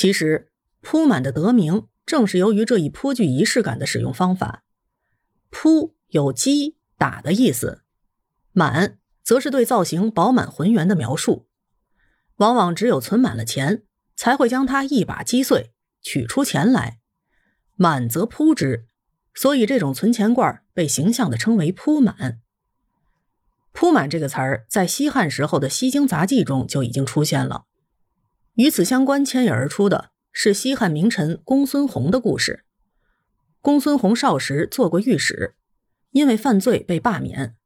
其实，铺满的得名正是由于这一颇具仪式感的使用方法。铺有击打的意思，满则是对造型饱满浑圆的描述。往往只有存满了钱，才会将它一把击碎，取出钱来。满则铺之，所以这种存钱罐被形象的称为铺满。铺满这个词儿在西汉时候的《西京杂记》中就已经出现了。与此相关牵引而出的是西汉名臣公孙弘的故事。公孙弘少时做过御史，因为犯罪被罢免，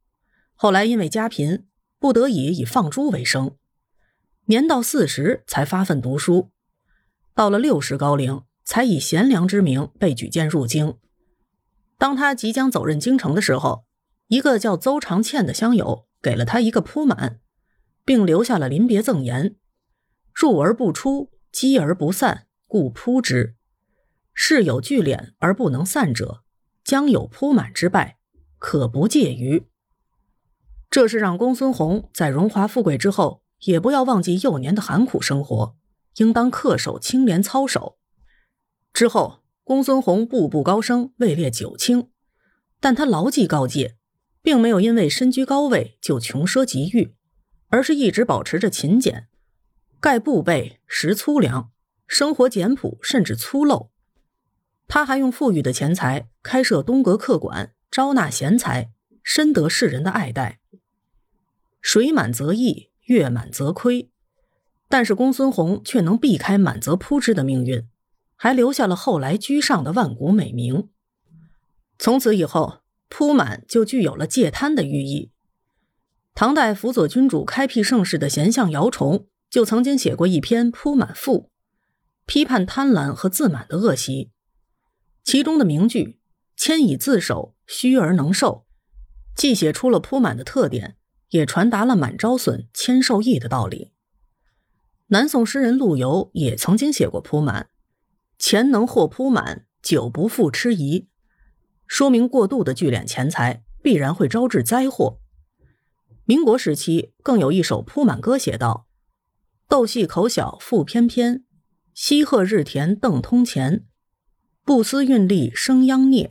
后来因为家贫，不得已以放猪为生。年到四十才发奋读书，到了六十高龄，才以贤良之名被举荐入京。当他即将走任京城的时候，一个叫邹长倩的乡友给了他一个铺满，并留下了临别赠言。入而不出，积而不散，故扑之。事有聚敛而不能散者，将有铺满之败，可不介于。这是让公孙弘在荣华富贵之后，也不要忘记幼年的寒苦生活，应当恪守清廉操守。之后，公孙弘步步高升，位列九卿，但他牢记告诫，并没有因为身居高位就穷奢极欲，而是一直保持着勤俭。盖布被食粗粮，生活简朴甚至粗陋。他还用富裕的钱财开设东阁客馆，招纳贤才，深得世人的爱戴。水满则溢，月满则亏。但是公孙弘却能避开满则扑之的命运，还留下了后来居上的万古美名。从此以后，铺满就具有了戒贪的寓意。唐代辅佐君主开辟盛世的贤相姚崇。就曾经写过一篇《铺满赋》，批判贪婪和自满的恶习。其中的名句“谦以自守，虚而能受”，既写出了铺满的特点，也传达了满招损，谦受益的道理。南宋诗人陆游也曾经写过铺满：“钱能获铺满，久不复吃疑”，说明过度的聚敛钱财必然会招致灾祸。民国时期更有一首铺满歌，写道。斗细口小腹翩翩，西鹤日田邓通前。不思运力生殃孽，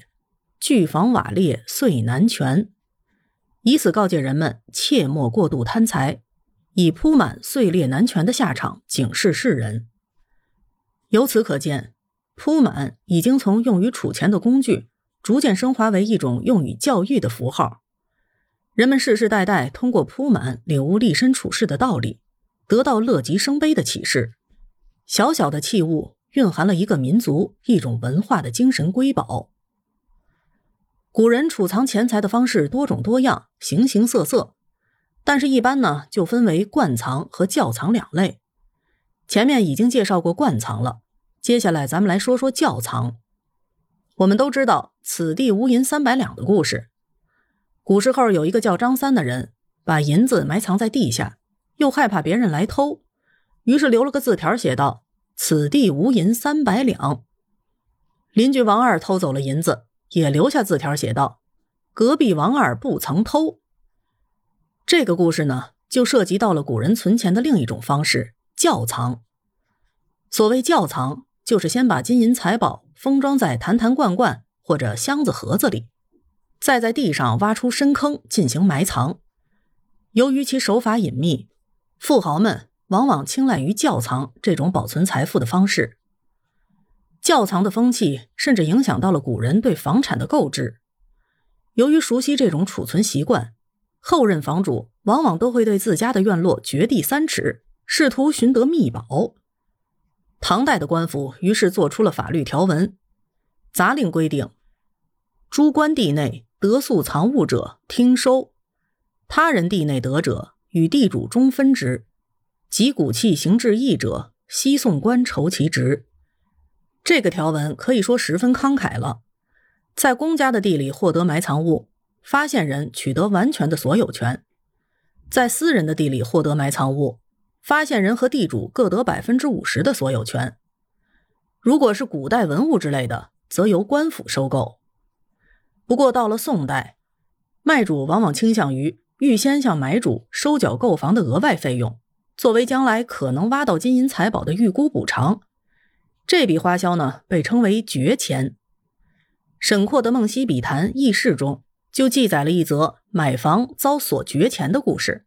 巨房瓦裂遂难全。以此告诫人们切莫过度贪财，以铺满碎裂难全的下场警示世人。由此可见，铺满已经从用于储钱的工具，逐渐升华为一种用于教育的符号。人们世世代代通过铺满领悟立身处世的道理。得到乐极生悲的启示，小小的器物蕴含了一个民族、一种文化的精神瑰宝。古人储藏钱财的方式多种多样、形形色色，但是，一般呢就分为罐藏和窖藏两类。前面已经介绍过罐藏了，接下来咱们来说说窖藏。我们都知道“此地无银三百两”的故事。古时候有一个叫张三的人，把银子埋藏在地下。又害怕别人来偷，于是留了个字条，写道：“此地无银三百两。”邻居王二偷走了银子，也留下字条，写道：“隔壁王二不曾偷。”这个故事呢，就涉及到了古人存钱的另一种方式——窖藏。所谓窖藏，就是先把金银财宝封装在坛坛罐罐或者箱子盒子里，再在地上挖出深坑进行埋藏。由于其手法隐秘。富豪们往往青睐于窖藏这种保存财富的方式。窖藏的风气甚至影响到了古人对房产的购置。由于熟悉这种储存习惯，后任房主往往都会对自家的院落掘地三尺，试图寻得秘宝。唐代的官府于是做出了法律条文，杂令规定：诸官地内得素藏物者，听收；他人地内得者。与地主中分之，及古器行制易者，悉送官筹其职。这个条文可以说十分慷慨了。在公家的地里获得埋藏物，发现人取得完全的所有权；在私人的地里获得埋藏物，发现人和地主各得百分之五十的所有权。如果是古代文物之类的，则由官府收购。不过到了宋代，卖主往往倾向于。预先向买主收缴购房的额外费用，作为将来可能挖到金银财宝的预估补偿，这笔花销呢，被称为绝钱。沈括的《梦溪笔谈轶事》中就记载了一则买房遭锁绝钱的故事。